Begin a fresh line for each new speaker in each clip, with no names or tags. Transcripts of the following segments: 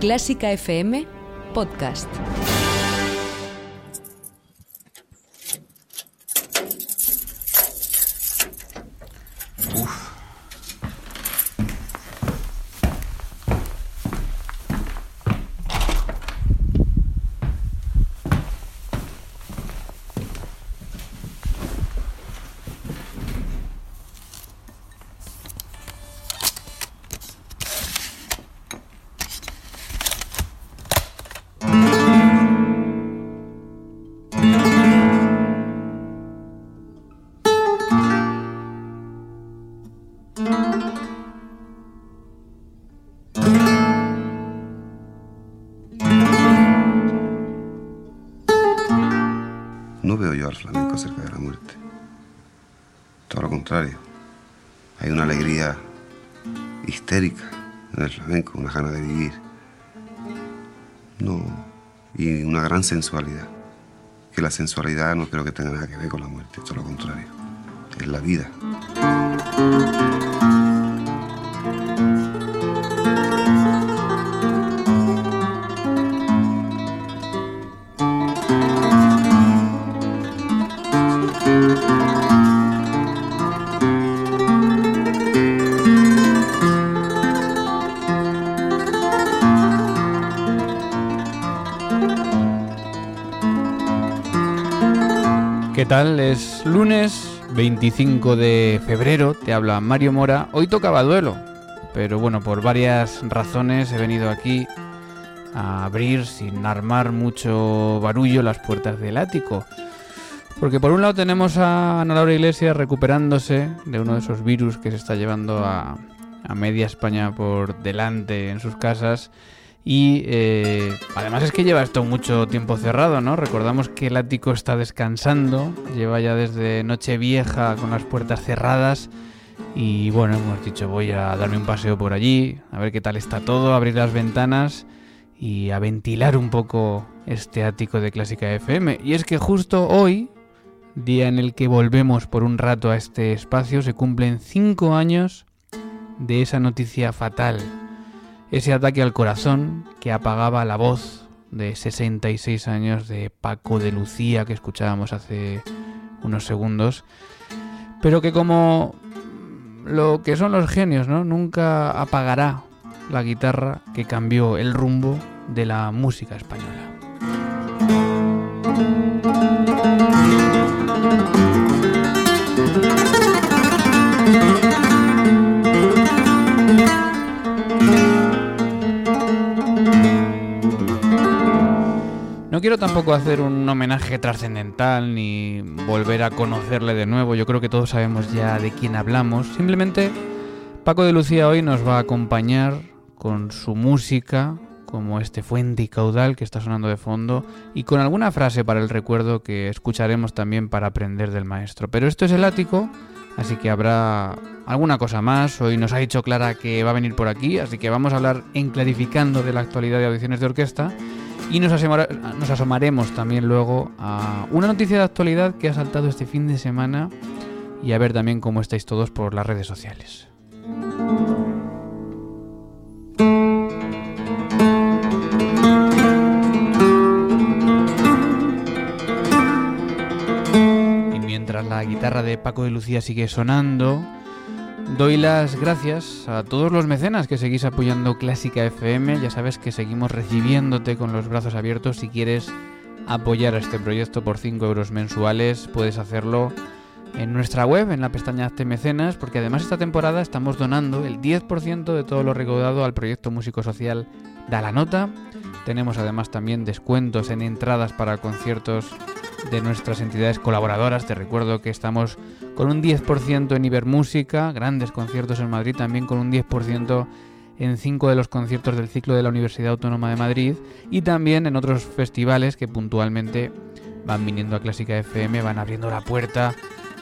Clásica FM Podcast.
Hay una alegría histérica en el flamenco, una gana de vivir. No, y una gran sensualidad. Que la sensualidad no creo que tenga nada que ver con la muerte, todo lo contrario. Es la vida.
¿Qué tal? Es lunes 25 de febrero, te habla Mario Mora. Hoy tocaba duelo, pero bueno, por varias razones he venido aquí a abrir sin armar mucho barullo las puertas del ático. Porque por un lado tenemos a Ana Laura Iglesias recuperándose de uno de esos virus que se está llevando a, a media España por delante en sus casas. Y eh, además es que lleva esto mucho tiempo cerrado, ¿no? Recordamos que el ático está descansando, lleva ya desde Nochevieja con las puertas cerradas. Y bueno, hemos dicho voy a darme un paseo por allí, a ver qué tal está todo, abrir las ventanas y a ventilar un poco este ático de Clásica FM. Y es que justo hoy, día en el que volvemos por un rato a este espacio, se cumplen cinco años de esa noticia fatal ese ataque al corazón que apagaba la voz de 66 años de Paco de Lucía que escuchábamos hace unos segundos, pero que como lo que son los genios, ¿no? Nunca apagará la guitarra que cambió el rumbo de la música española. Quiero tampoco hacer un homenaje trascendental ni volver a conocerle de nuevo. Yo creo que todos sabemos ya de quién hablamos. Simplemente Paco de Lucía hoy nos va a acompañar con su música, como este fuente y caudal que está sonando de fondo, y con alguna frase para el recuerdo que escucharemos también para aprender del maestro. Pero esto es el ático, así que habrá alguna cosa más. Hoy nos ha dicho Clara que va a venir por aquí, así que vamos a hablar en clarificando de la actualidad de audiciones de orquesta. Y nos, asomar- nos asomaremos también luego a una noticia de actualidad que ha saltado este fin de semana y a ver también cómo estáis todos por las redes sociales. Y mientras la guitarra de Paco de Lucía sigue sonando, doy las gracias a todos los mecenas que seguís apoyando Clásica FM. Ya sabes que seguimos recibiéndote con los brazos abiertos. Si quieres apoyar a este proyecto por 5 euros mensuales, puedes hacerlo en nuestra web, en la pestaña Hazte porque además esta temporada estamos donando el 10% de todo lo recaudado al proyecto músico social Da la Nota. Tenemos además también descuentos en entradas para conciertos de nuestras entidades colaboradoras. Te recuerdo que estamos con un 10% en Ibermúsica, grandes conciertos en Madrid, también con un 10% en cinco de los conciertos del ciclo de la Universidad Autónoma de Madrid y también en otros festivales que puntualmente van viniendo a Clásica FM, van abriendo la puerta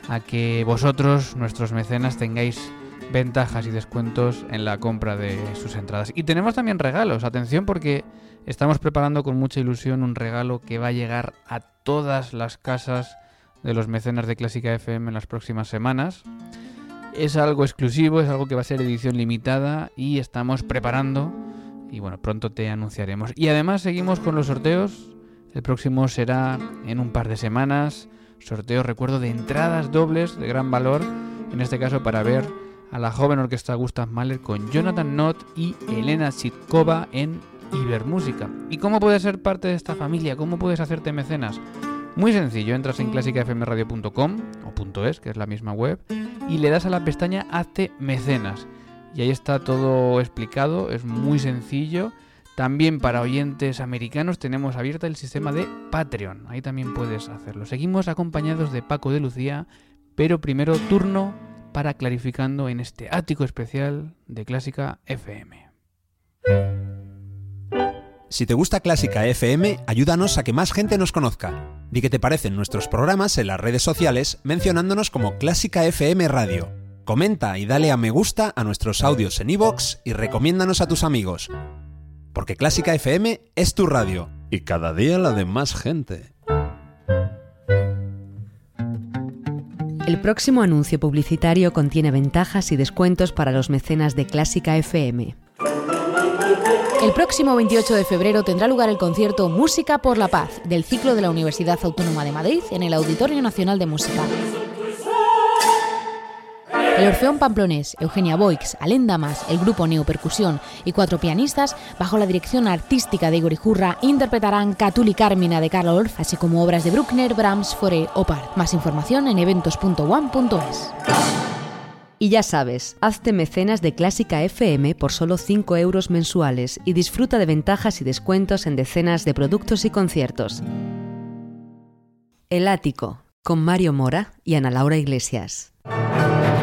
a que vosotros, nuestros mecenas, tengáis ventajas y descuentos en la compra de sus entradas. Y tenemos también regalos, atención porque estamos preparando con mucha ilusión un regalo que va a llegar a todas las casas de los mecenas de Clásica FM en las próximas semanas. Es algo exclusivo, es algo que va a ser edición limitada y estamos preparando y bueno, pronto te anunciaremos. Y además seguimos con los sorteos. El próximo será en un par de semanas. Sorteo, recuerdo, de entradas dobles de gran valor, en este caso para ver a la joven orquesta Gustav Mahler con Jonathan Nott y Elena Chitkova en Ibermúsica. ¿Y cómo puedes ser parte de esta familia? ¿Cómo puedes hacerte mecenas? Muy sencillo, entras en clásicafmradio.com o .es, que es la misma web, y le das a la pestaña Hazte mecenas. Y ahí está todo explicado, es muy sencillo. También para oyentes americanos tenemos abierta el sistema de Patreon, ahí también puedes hacerlo. Seguimos acompañados de Paco de Lucía, pero primero turno para clarificando en este ático especial de Clásica FM.
Si te gusta Clásica FM, ayúdanos a que más gente nos conozca. Di qué te parecen nuestros programas en las redes sociales mencionándonos como Clásica FM Radio. Comenta y dale a me gusta a nuestros audios en iVoox y recomiéndanos a tus amigos. Porque Clásica FM es tu radio y cada día la de más gente.
El próximo anuncio publicitario contiene ventajas y descuentos para los mecenas de Clásica FM.
El próximo 28 de febrero tendrá lugar el concierto Música por la Paz del ciclo de la Universidad Autónoma de Madrid en el Auditorio Nacional de Música. El Orfeón Pamplonés, Eugenia Boix, Alén Damas, el grupo Neopercusión y cuatro pianistas, bajo la dirección artística de Igor Ijurra, interpretarán Catuli Carmina de Karl Orff, así como obras de Bruckner, Brahms, Fauré o. Más información en eventos.one.es.
Y ya sabes, hazte mecenas de Clásica FM por solo 5 euros mensuales y disfruta de ventajas y descuentos en decenas de productos y conciertos. El Ático, con Mario Mora y Ana Laura Iglesias.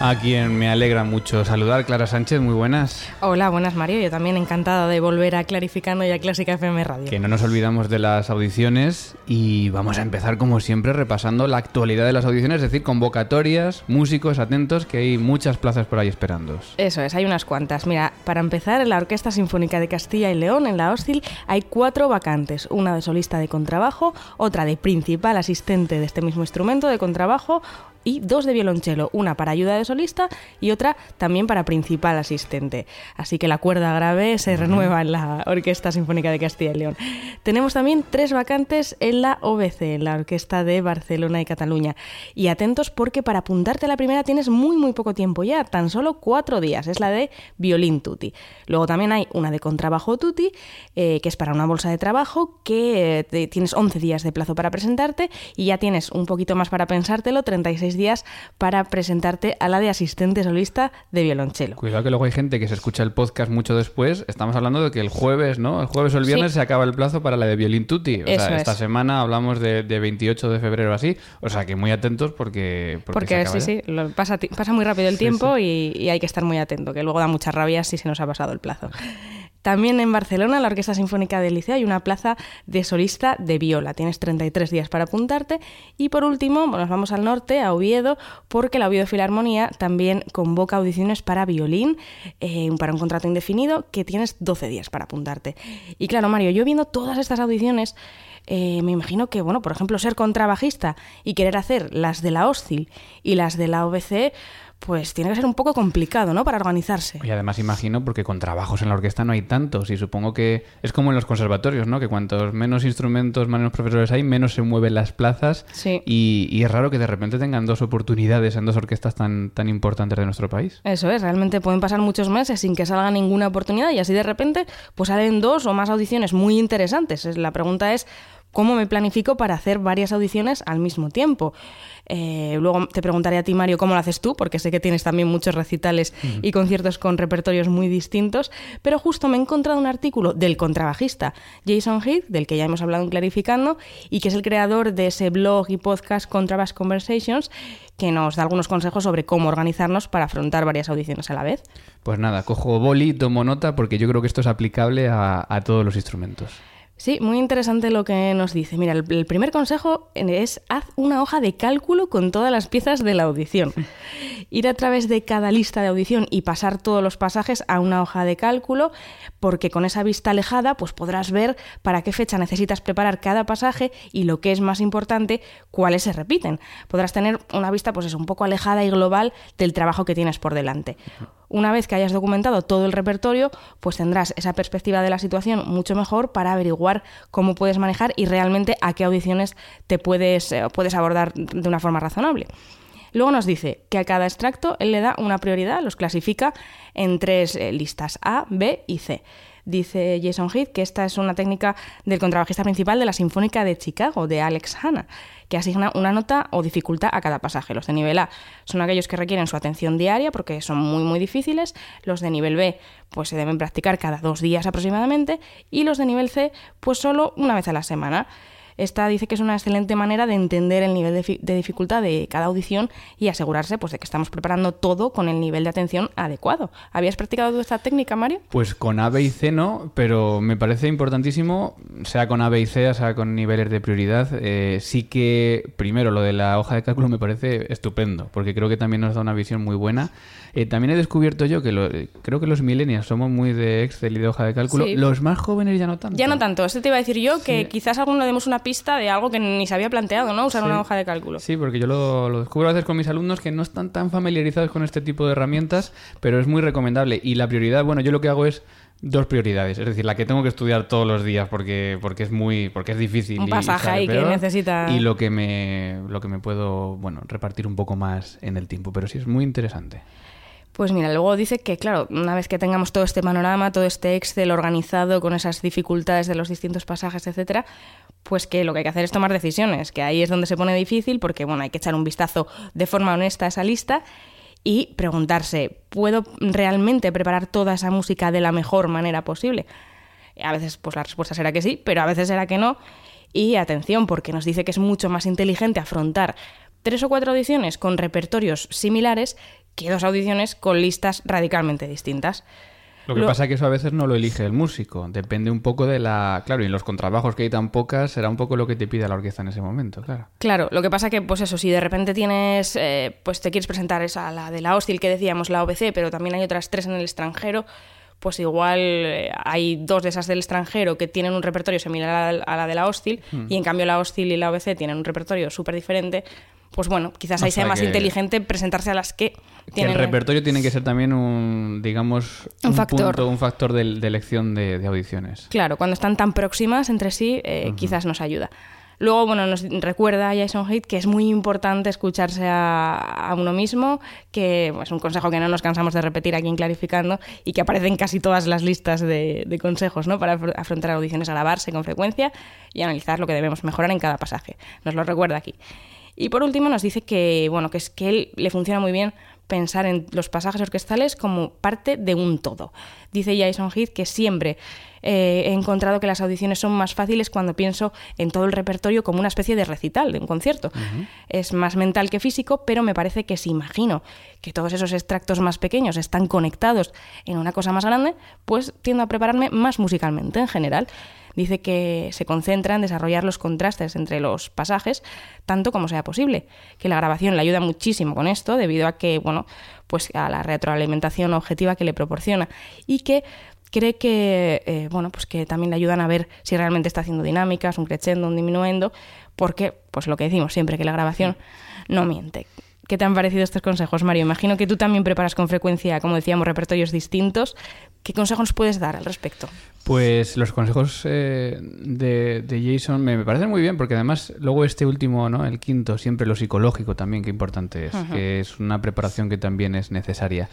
A quien me alegra mucho saludar, Clara Sánchez, muy buenas.
Hola, buenas Mario, yo también encantada de volver a Clarificando y a Clásica FM Radio.
Que no nos olvidamos de las audiciones y vamos a empezar como siempre repasando la actualidad de las audiciones, es decir, convocatorias, músicos, atentos, que hay muchas plazas por ahí esperando.
Eso es, hay unas cuantas. Mira, para empezar, en la Orquesta Sinfónica de Castilla y León, en la Hostil, hay cuatro vacantes, una de solista de contrabajo, otra de principal asistente de este mismo instrumento de contrabajo, y dos de violonchelo, una para ayuda de solista y otra también para principal asistente. Así que la cuerda grave se renueva en la Orquesta Sinfónica de Castilla y León. Tenemos también tres vacantes en la OBC, en la Orquesta de Barcelona y Cataluña. Y atentos porque para apuntarte a la primera tienes muy muy poco tiempo ya, tan solo cuatro días, es la de violín tutti. Luego también hay una de contrabajo tutti, eh, que es para una bolsa de trabajo, que eh, tienes 11 días de plazo para presentarte y ya tienes un poquito más para pensártelo, 36 días para presentarte a la de asistente solista de violonchelo.
Cuidado que luego hay gente que se escucha el podcast mucho después. Estamos hablando de que el jueves, ¿no? El jueves o el viernes se acaba el plazo para la de violín tutti. O sea, esta semana hablamos de, 28 de febrero así. O sea, que muy atentos porque...
Porque, sí, sí, pasa, pasa muy rápido el tiempo y, y, hay que estar muy atento, que luego da mucha rabia si se nos ha pasado el plazo. También en Barcelona, la Orquesta Sinfónica del Liceo, hay una plaza de solista de viola. Tienes 33 días para apuntarte. Y por último, nos vamos al norte, a Oviedo, porque la Oviedo Filarmonía también convoca audiciones para violín, eh, para un contrato indefinido, que tienes 12 días para apuntarte. Y claro, Mario, yo viendo todas estas audiciones, eh, me imagino que, bueno, por ejemplo, ser contrabajista y querer hacer las de la OSCIL y las de la OBC, pues tiene que ser un poco complicado, ¿no? Para organizarse.
Y además imagino, porque con trabajos en la orquesta no hay tantos, y supongo que es como en los conservatorios, ¿no? Que cuantos menos instrumentos, menos profesores hay, menos se mueven las plazas.
Sí.
Y, es raro que de repente tengan dos oportunidades en dos orquestas tan, tan importantes de nuestro país.
Eso es, realmente pueden pasar muchos meses sin que salga ninguna oportunidad y así de repente pues salen dos o más audiciones muy interesantes. La pregunta es, cómo me planifico para hacer varias audiciones al mismo tiempo. Eh, luego te preguntaré a ti, Mario, cómo lo haces tú, porque sé que tienes también muchos recitales y conciertos con repertorios muy distintos, pero justo me he encontrado un artículo del contrabajista Jason Heath, del que ya hemos hablado en Clarificando, y que es el creador de ese blog y podcast Contrabass Conversations, que nos da algunos consejos sobre cómo organizarnos para afrontar varias audiciones a la vez.
Pues nada, cojo boli, tomo nota, porque yo creo que esto es aplicable a, a todos los instrumentos.
Sí, muy interesante lo que nos dice. Mira, el, el, primer consejo es haz una hoja de cálculo con todas las piezas de la audición. Ir a través de cada lista de audición y pasar todos los pasajes a una hoja de cálculo, porque con esa vista alejada pues podrás ver para qué fecha necesitas preparar cada pasaje y lo que es más importante, cuáles se repiten. Podrás tener una vista pues eso, un poco alejada y global del trabajo que tienes por delante. Una vez que hayas documentado todo el repertorio, pues tendrás esa perspectiva de la situación mucho mejor para averiguar cómo puedes manejar y realmente a qué audiciones te puedes, eh, puedes abordar de una forma razonable. Luego nos dice que a cada extracto él le da una prioridad, los clasifica en tres eh, listas, A, B y C. Dice Jason Heath que esta es una técnica del contrabajista principal de la Sinfónica de Chicago, de Alex Hanna, que asigna una nota o dificultad a cada pasaje. Los de nivel A son aquellos que requieren su atención diaria porque son muy muy difíciles. Los de nivel B pues se deben practicar cada dos días aproximadamente y los de nivel C pues solo una vez a la semana. Esta dice que es una excelente manera de entender el nivel de, de, dificultad de cada audición y asegurarse pues, de que estamos preparando todo con el nivel de atención adecuado. ¿Habías practicado tú esta técnica, Mario?
Pues con A, B y C no, pero me parece importantísimo, sea con A, B y C, sea con niveles de prioridad. Eh, sí que, primero, lo de la hoja de cálculo me parece estupendo, porque creo que también nos da una visión muy buena. Eh, también he descubierto yo que lo, creo que los millennials somos muy de Excel y de hoja de cálculo.
Sí.
Los más jóvenes ya no tanto.
Ya no tanto. Esto te iba a decir yo, que sí. quizás alguno demos una pista de algo que ni se había planteado, ¿no? Usar
Sí.
una hoja de cálculo.
Sí, porque yo lo, lo descubro a veces con mis alumnos que no están tan familiarizados con este tipo de herramientas, pero es muy recomendable. Y la prioridad, bueno, yo lo que hago es dos prioridades, es decir, la que tengo que estudiar todos los días porque porque es muy porque es difícil
Un
y
pasaje ahí que necesita-
y lo que me lo que me puedo, bueno, repartir un poco más en el tiempo, pero sí es muy interesante.
Pues mira, luego dice que, claro, una vez que tengamos todo este panorama, todo este Excel organizado con esas dificultades de los distintos pasajes, etcétera, pues que lo que hay que hacer es tomar decisiones, que ahí es donde se pone difícil, porque bueno, hay que echar un vistazo de forma honesta a esa lista y preguntarse, ¿puedo realmente preparar toda esa música de la mejor manera posible? A veces, pues la respuesta será que sí, pero a veces será que no. Y atención, porque nos dice que es mucho más inteligente afrontar tres o cuatro audiciones con repertorios similares que dos audiciones con listas radicalmente distintas.
Lo que
Lo-
pasa es que eso a veces no lo elige el músico, depende un poco de la, claro, y en los contrabajos que hay tan pocas será un poco lo que te pide la orquesta en ese momento, claro.
Claro, lo que pasa que, pues eso, si de repente tienes, eh, pues te quieres presentar esa, la de la hostil que decíamos, la OBC, pero también hay otras tres en el extranjero, pues igual eh, hay dos de esas del extranjero que tienen un repertorio similar a la, a la de la hostil,
Hmm.
y en cambio la hostil y la OBC tienen un repertorio súper diferente, pues bueno, quizás
O
ahí sea,
sea
más
que-
inteligente presentarse a las que
el repertorio tiene que ser también un, digamos,
Un factor.
punto, un factor de, de elección de, de audiciones.
Claro, cuando están tan próximas entre sí, eh, quizás nos ayuda. Luego, bueno, nos recuerda Jason Heath que es muy importante escucharse a, a uno mismo, que es un consejo que no nos cansamos de repetir aquí en Clarificando y que aparece en casi todas las listas de, de consejos ¿no? para afr- afrontar audiciones, grabarse con frecuencia y analizar lo que debemos mejorar en cada pasaje. Nos lo recuerda aquí. Y por último nos dice que, bueno, que es que él le funciona muy bien pensar en los pasajes orquestales como parte de un todo. Dice Jason Heath que siempre eh, he encontrado que las audiciones son más fáciles cuando pienso en todo el repertorio como una especie de recital, de un concierto. Es más mental que físico, pero me parece que si imagino que todos esos extractos más pequeños están conectados en una cosa más grande, pues tiendo a prepararme más musicalmente en general. Dice que se concentra en desarrollar los contrastes entre los pasajes tanto como sea posible, que la grabación le ayuda muchísimo con esto debido a que, bueno, pues a la retroalimentación objetiva que le proporciona y que cree que, eh, bueno, pues que también le ayudan a ver si realmente está haciendo dinámicas, un crescendo, un diminuendo, porque, pues lo que decimos siempre, que la grabación no miente. ¿Qué te han parecido estos consejos, Mario? Imagino que tú también preparas con frecuencia, como decíamos, repertorios distintos. ¿Qué consejos nos puedes dar al respecto?
Pues los consejos eh, de, Jason me, parecen muy bien, porque además luego este último, ¿no? el quinto, siempre lo psicológico también, qué importante es, que es una preparación que también es necesaria.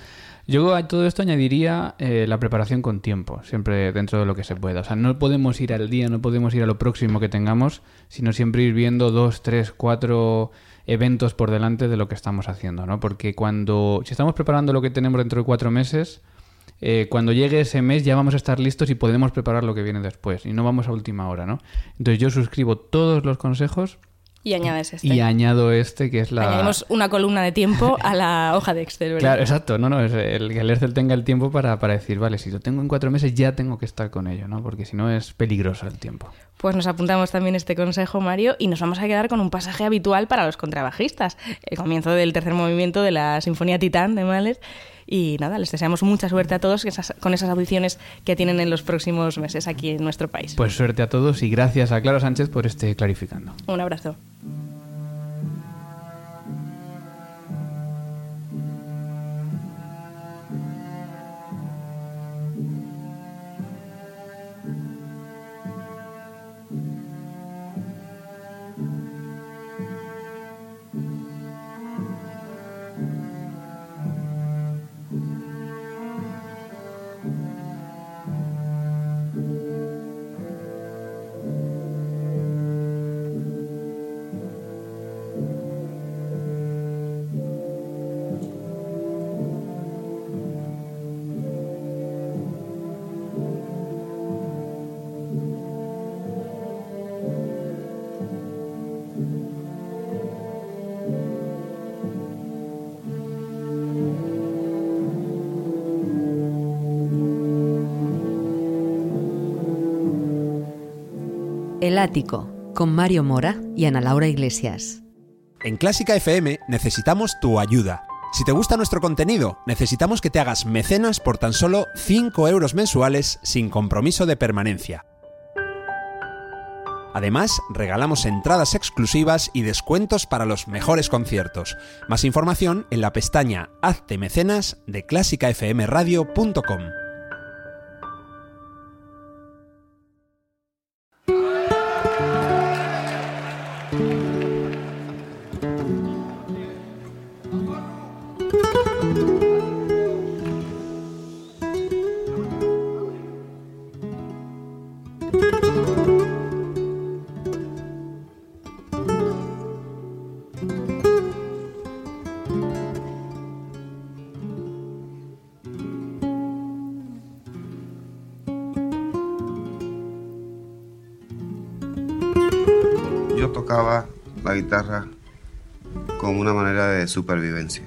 Yo a todo esto añadiría eh, la preparación con tiempo, siempre dentro de lo que se pueda. O sea, no podemos ir al día, no podemos ir a lo próximo que tengamos, sino siempre ir viendo dos, tres, cuatro eventos por delante de lo que estamos haciendo, ¿no? Porque cuando, si estamos preparando lo que tenemos dentro de cuatro meses, eh, cuando llegue ese mes ya vamos a estar listos y podemos preparar lo que viene después y no vamos a última hora, ¿no? Entonces yo suscribo todos los consejos
y añades este.
Y añado este, que es la...
Añadimos una columna de tiempo a la hoja de Excel, ¿verdad?
Claro, exacto. No, no, es el, que el Excel tenga el tiempo para, para decir, vale, si lo tengo en cuatro meses ya tengo que estar con ello, ¿no? Porque si no es peligroso el tiempo.
Pues nos apuntamos también este consejo, Mario, y nos vamos a quedar con un pasaje habitual para los contrabajistas. El comienzo del tercer movimiento de la Sinfonía Titán de Mahler y nada, les deseamos mucha suerte a todos con esas audiciones que tienen en los próximos meses aquí en nuestro país.
Pues suerte a todos y gracias a Clara Sánchez por este clarificando.
Un abrazo.
El Ático, con Mario Mora y Ana Laura Iglesias.
En Clásica FM necesitamos tu ayuda. Si te gusta nuestro contenido, necesitamos que te hagas mecenas por tan solo 5 euros mensuales sin compromiso de permanencia. Además, regalamos entradas exclusivas y descuentos para los mejores conciertos. Más información en la pestaña Hazte mecenas de clásicafmradio.com.
supervivencia.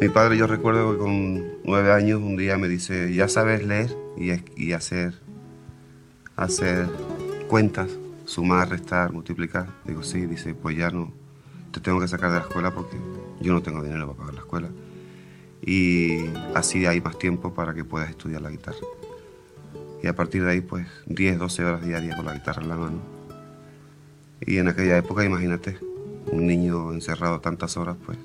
Mi padre, yo recuerdo que con nueve años un día me dice, ya sabes leer y, y hacer, hacer cuentas, sumar, restar, multiplicar. Digo, sí, dice, pues ya no, te tengo que sacar de la escuela porque yo no tengo dinero para pagar la escuela. Y así hay más tiempo para que puedas estudiar la guitarra. Y a partir de ahí, pues 10, 12 horas diarias con la guitarra en la mano y en aquella época, imagínate, un niño encerrado tantas horas, pues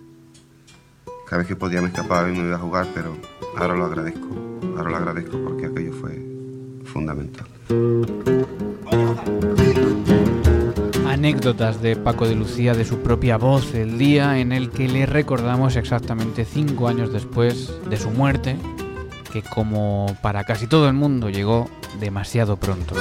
cada vez que podía me escapaba y me iba a jugar, pero ahora lo agradezco, ahora lo agradezco porque aquello fue fundamental.
Anécdotas de Paco de Lucía de su propia voz, el día en el que le recordamos exactamente cinco años después de su muerte, que como para casi todo el mundo llegó demasiado pronto.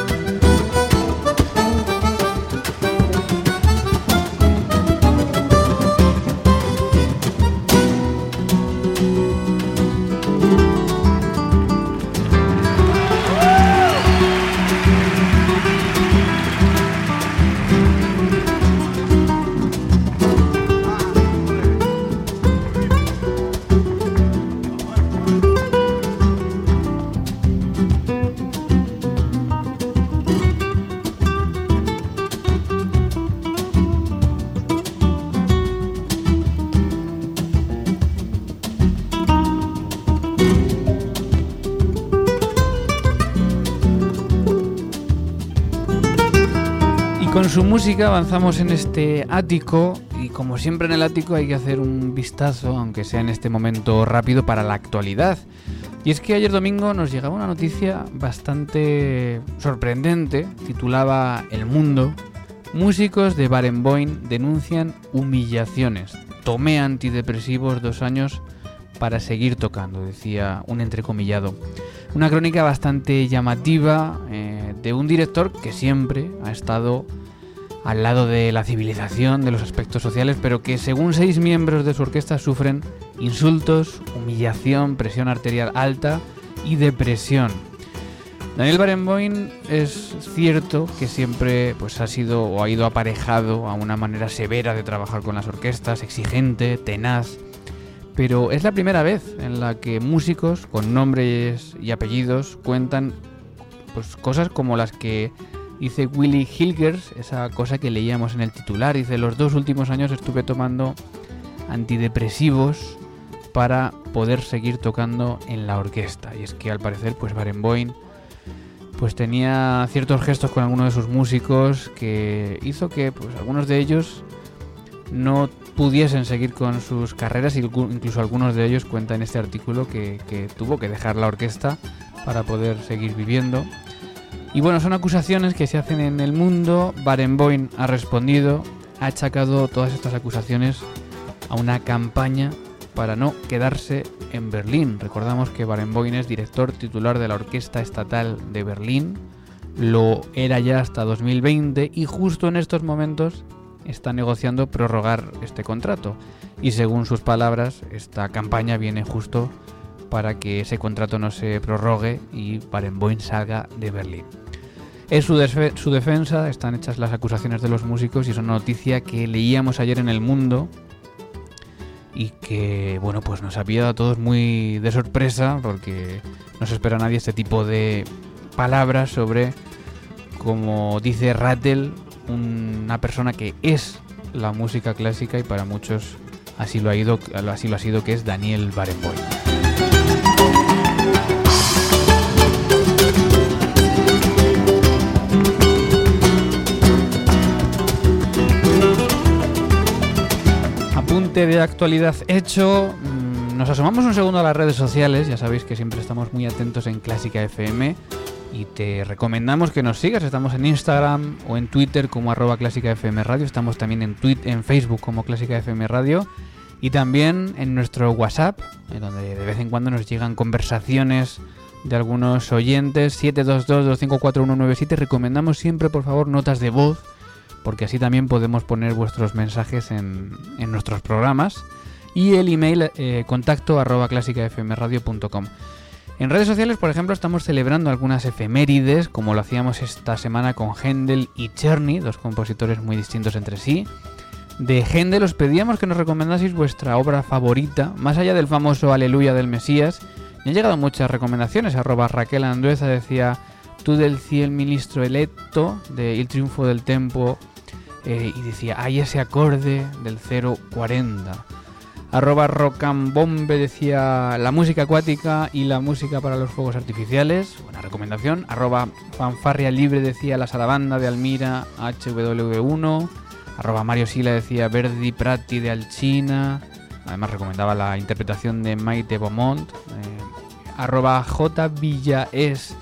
Música avanzamos en este ático y como siempre en el ático hay que hacer un vistazo, aunque sea en este momento rápido, para la actualidad. Y es que ayer domingo nos llegaba una noticia bastante sorprendente, titulaba El Mundo. Músicos de Barenboim denuncian humillaciones. Tomé antidepresivos dos años para seguir tocando, decía un entrecomillado. Una crónica bastante llamativa eh, de un director que siempre ha estado al lado de la civilización, de los aspectos sociales, pero que según seis miembros de su orquesta sufren insultos, humillación, presión arterial alta y depresión. Daniel Barenboim es cierto que siempre pues, ha sido o ha ido aparejado a una manera severa de trabajar con las orquestas, exigente, tenaz, pero es la primera vez en la que músicos con nombres y apellidos cuentan pues, cosas como las que dice Willy Hilgers, esa cosa que leíamos en el titular. Dice, los dos últimos años estuve tomando antidepresivos para poder seguir tocando en la orquesta. Y es que al parecer, pues Barenboim pues tenía ciertos gestos con algunos de sus músicos que hizo que pues algunos de ellos no pudiesen seguir con sus carreras, incluso algunos de ellos cuentan en este artículo que, tuvo que dejar la orquesta para poder seguir viviendo. Y bueno, son acusaciones que se hacen en el mundo. Barenboim ha respondido, ha achacado todas estas acusaciones a una campaña para no quedarse en Berlín. Recordamos que Barenboim es director titular de la Orquesta Estatal de Berlín, lo era ya hasta 2020 y justo en estos momentos está negociando prorrogar este contrato. Y según sus palabras, esta campaña viene justo para que ese contrato no se prorrogue y Barenboim salga de Berlín. Su, su, defensa, están hechas las acusaciones de los músicos y es una noticia que leíamos ayer en El Mundo y que, bueno, pues nos ha pillado a todos muy de sorpresa porque no se espera a nadie este tipo de palabras sobre, como dice Rattel, una persona que es la música clásica y para muchos así lo ha, ido, así lo ha sido que es Daniel Barenboim. De actualidad hecho. Mm, nos asomamos un segundo a las redes sociales. Ya sabéis que siempre estamos muy atentos en Clásica FM y te recomendamos que nos sigas. Estamos en Instagram o en Twitter como arroba clásica FM Radio. Estamos también en, en Facebook como clásica FM Radio. Y también en nuestro WhatsApp, donde de vez en cuando nos llegan conversaciones de algunos oyentes. 722-254-197. Recomendamos siempre, por favor, notas de voz, porque así también podemos poner vuestros mensajes en, en nuestros programas. Y el email eh, contacto arroba clásicafmradio.com. En redes sociales, por ejemplo, estamos celebrando algunas efemérides, como lo hacíamos esta semana con Händel y Czerny, dos compositores muy distintos entre sí. De Händel os pedíamos que nos recomendaseis vuestra obra favorita, más allá del famoso Aleluya del Mesías. Me han llegado muchas recomendaciones, arroba Raquel Andueza decía Tú del cielo ministro electo, de El triunfo del tempo, eh, y decía, hay ese acorde del 040. Arroba Rocambombe decía la música acuática y la música para los fuegos artificiales. Buena recomendación. Arroba Fanfarria Libre decía la Sarabanda de Almira HW1. Arroba Mario Sila decía Verdi Prati de Alchina. Además recomendaba la interpretación de Maite Beaumont. Eh, arroba J Villaes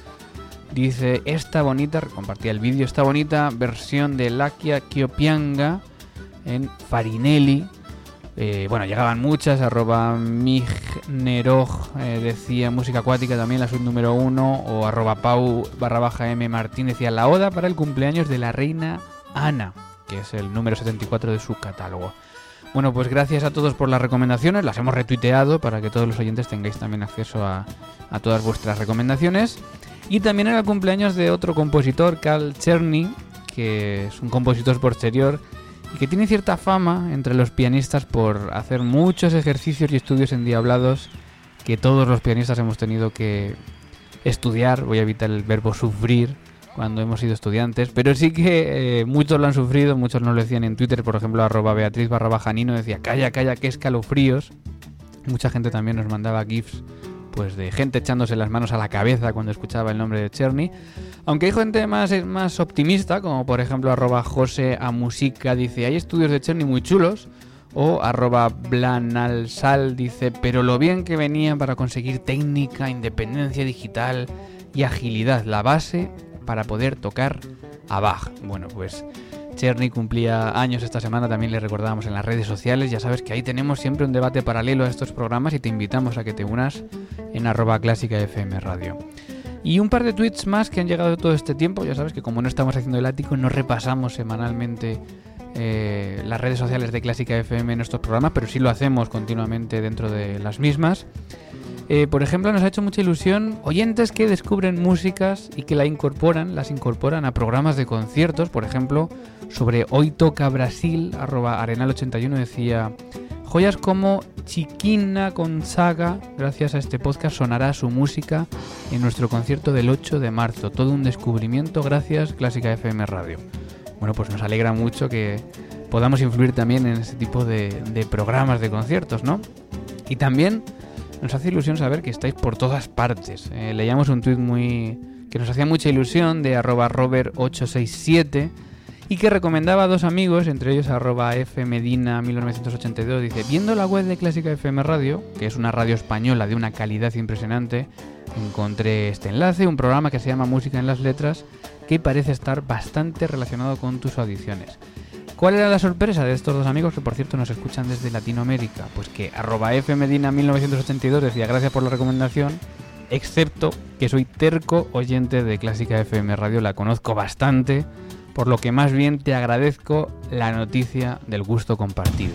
dice esta bonita, compartía el vídeo, esta bonita versión de Lakia Kiopianga en Farinelli eh, bueno, llegaban muchas, arroba Migneroj eh, decía música acuática también, la sub número uno, o arroba Pau barra baja M Martín decía la oda para el cumpleaños de la reina Ana, que es el número 74 de su catálogo. Bueno, pues gracias a todos por las recomendaciones, las hemos retuiteado para que todos los oyentes tengáis también acceso a, a todas vuestras recomendaciones. Y también era cumpleaños de otro compositor, Carl Czerny, que es un compositor posterior y que tiene cierta fama entre los pianistas por hacer muchos ejercicios y estudios endiablados que todos los pianistas hemos tenido que estudiar. Voy a evitar el verbo sufrir cuando hemos sido estudiantes, pero sí que eh, muchos lo han sufrido, muchos nos lo decían en Twitter, por ejemplo, arroba Beatriz barra bajanino decía, calla, calla, qué escalofríos. Mucha gente también nos mandaba GIFs pues de gente echándose las manos a la cabeza cuando escuchaba el nombre de Cherny. Aunque hay gente más, más optimista, como por ejemplo arroba José a dice, hay estudios de Cherny muy chulos. O arroba Blanalsal dice, pero lo bien que venían para conseguir técnica, independencia digital y agilidad, la base para poder tocar a Bach. Bueno, pues Cherny cumplía años esta semana, también le recordábamos en las redes sociales. Ya sabes que ahí tenemos siempre un debate paralelo a estos programas y te invitamos a que te unas en arroba clásica FM Radio. Y un par de tweets más que han llegado todo este tiempo. Ya sabes que como no estamos haciendo el ático, no repasamos semanalmente eh, las redes sociales de Clásica FM en estos programas, pero sí lo hacemos continuamente dentro de las mismas. Eh, por ejemplo, nos ha hecho mucha ilusión oyentes que descubren músicas y que la incorporan, las incorporan a programas de conciertos. Por ejemplo, sobre Hoy Toca Brasil, arroba Arenal81 decía, joyas como Chiquina Gonzaga, gracias a este podcast sonará su música en nuestro concierto del 8 de marzo. Todo un descubrimiento gracias Clásica FM Radio. Bueno, pues nos alegra mucho que podamos influir también en este tipo de, de programas de conciertos, ¿no? Y también nos hace ilusión saber que estáis por todas partes. Eh, leíamos un tuit muy que nos hacía mucha ilusión de arroba robert867 y que recomendaba a dos amigos, entre ellos arroba fmedina1982, dice, viendo la web de Clásica FM Radio, que es una radio española de una calidad impresionante, encontré este enlace, un programa que se llama Música en las Letras, que parece estar bastante relacionado con tus audiciones. ¿Cuál era la sorpresa de estos dos amigos que por cierto nos escuchan desde Latinoamérica? Pues que arroba fmedina1982 decía gracias por la recomendación, excepto que soy terco oyente de Clásica FM Radio, la conozco bastante, por lo que más bien te agradezco la noticia del gusto compartido.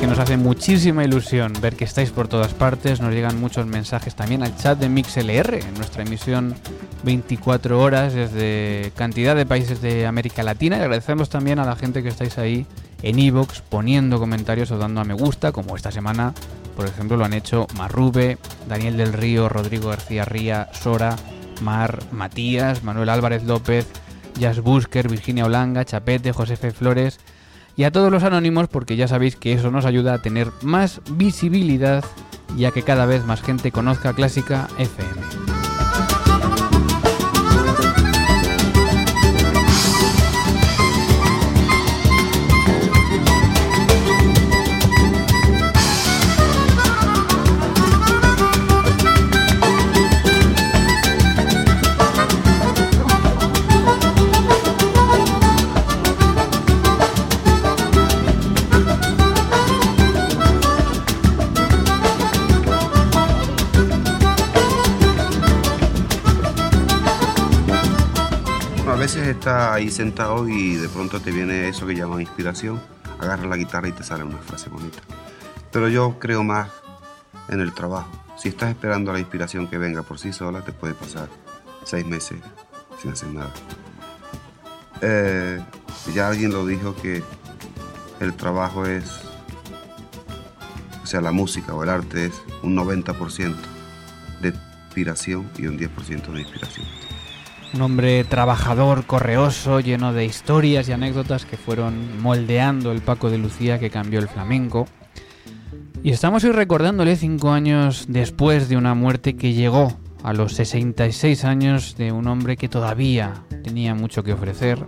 Que nos hace muchísima ilusión ver que estáis por todas partes. Nos llegan muchos mensajes también al chat de MixLR, en nuestra emisión 24 horas desde cantidad de países de América Latina. Y agradecemos también a la gente que estáis ahí en Evox poniendo comentarios o dando a me gusta, como esta semana, por ejemplo, lo han hecho Marrube, Daniel del Río, Rodrigo García Ría, Sora, Mar, Matías, Manuel Álvarez López, Jazz Busker, Virginia Olanga, Chapete, Josefe Flores y a todos los anónimos porque ya sabéis que eso nos ayuda a tener más visibilidad y a que cada vez más gente conozca Clásica FM.
Estás ahí sentado y de pronto te viene eso que llaman inspiración, agarras la guitarra y te sale una frase bonita. Pero yo creo más en el trabajo. Si estás esperando la inspiración que venga por sí sola, te puede pasar seis meses sin hacer nada. Eh, ya alguien lo dijo que el trabajo es, o sea, la música o el arte es un 90% de inspiración y un 10% de inspiración.
Un hombre trabajador, correoso, lleno de historias y anécdotas que fueron moldeando el Paco de Lucía que cambió el flamenco. Y estamos hoy recordándole cinco años después de una muerte que llegó a los 66 años de un hombre que todavía tenía mucho que ofrecer.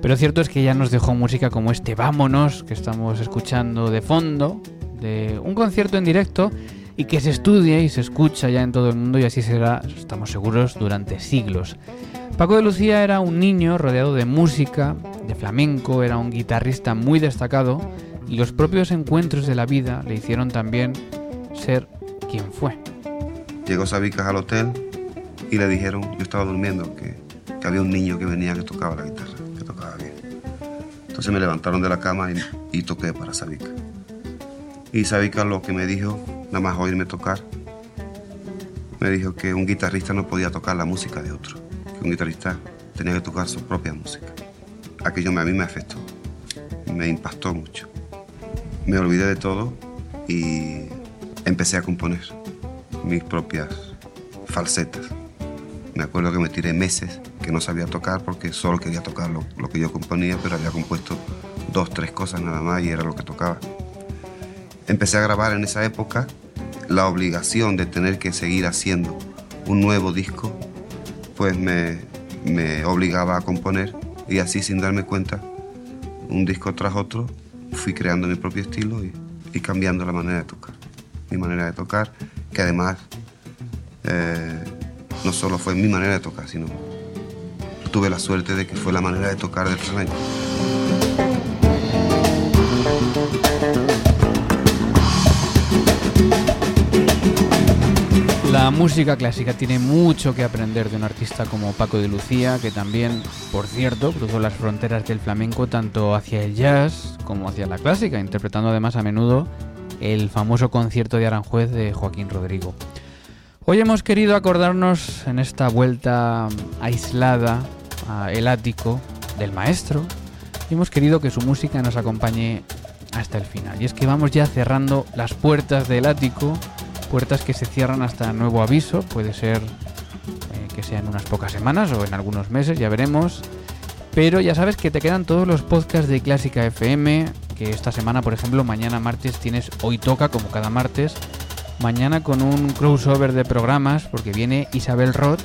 Pero cierto es que ya nos dejó música como este Vámonos, que estamos escuchando de fondo, de un concierto en directo y que se estudia y se escucha ya en todo el mundo y así será, estamos seguros, durante siglos. Paco de Lucía era un niño rodeado de música, de flamenco, era un guitarrista muy destacado y los propios encuentros de la vida le hicieron también ser quien fue.
Llegó Sabicas al hotel y le dijeron, yo estaba durmiendo, que, que, había un niño que venía que tocaba la guitarra, que tocaba bien. Entonces me levantaron de la cama y, y toqué para Sabicas. Y Sabicas lo que me dijo nada más oírme tocar, me dijo que un guitarrista no podía tocar la música de otro, que un guitarrista tenía que tocar su propia música. Aquello a mí me afectó, me impactó mucho. Me olvidé de todo y empecé a componer mis propias falsetas. Me acuerdo que me tiré meses que no sabía tocar porque solo quería tocar lo, lo que yo componía, pero había compuesto dos, tres cosas nada más y era lo que tocaba. Empecé a grabar en esa época la obligación de tener que seguir haciendo un nuevo disco, pues me, obligaba a componer y así sin darme cuenta, un disco tras otro, fui creando mi propio estilo y, y cambiando la manera de tocar. Mi manera de tocar, que además eh, no solo fue mi manera de tocar, sino tuve la suerte de que fue la manera de tocar del flamenco.
La música clásica tiene mucho que aprender de un artista como Paco de Lucía, que también, por cierto, cruzó las fronteras del flamenco tanto hacia el jazz como hacia la clásica, interpretando además a menudo el famoso concierto de Aranjuez de Joaquín Rodrigo. Hoy hemos querido acordarnos en esta vuelta aislada el ático del maestro y hemos querido que su música nos acompañe hasta el final. Y es que vamos ya cerrando las puertas del ático, puertas que se cierran hasta nuevo aviso, puede ser eh, que sea en unas pocas semanas o en algunos meses, ya veremos. Pero ya sabes que te quedan todos los podcasts de Clásica FM, que esta semana, por ejemplo, mañana martes tienes Hoy Toca, como cada martes, mañana con un crossover de programas, porque viene Isabel Roch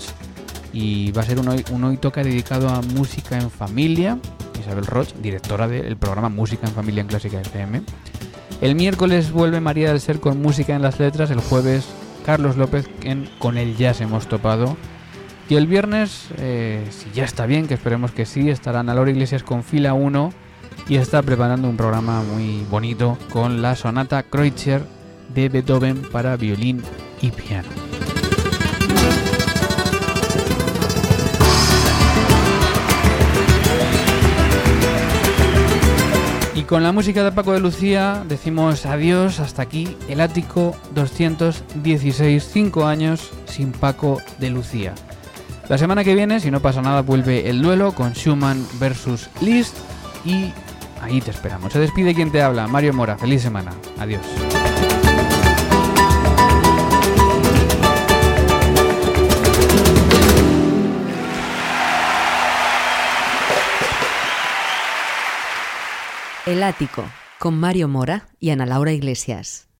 y va a ser un hoy, un hoy Toca dedicado a música en familia. Isabel Roch, directora del programa Música en Familia en Clásica FM. El miércoles vuelve María del Ser con música en las letras. El jueves Carlos López en Con el Jazz hemos topado. Y el viernes, eh, si ya está bien, que esperemos que sí, estarán a Laura Iglesias con fila 1 y está preparando un programa muy bonito con la sonata Kreutzer de Beethoven para violín y piano. Con la música de Paco de Lucía decimos adiós, hasta aquí el ático 216, 5 años sin Paco de Lucía. La semana que viene, si no pasa nada, vuelve el duelo con Schumann versus Liszt y ahí te esperamos. Se despide quien te habla, Mario Mora. Feliz semana. Adiós.
El Ático, con Mario Mora y Ana Laura Iglesias.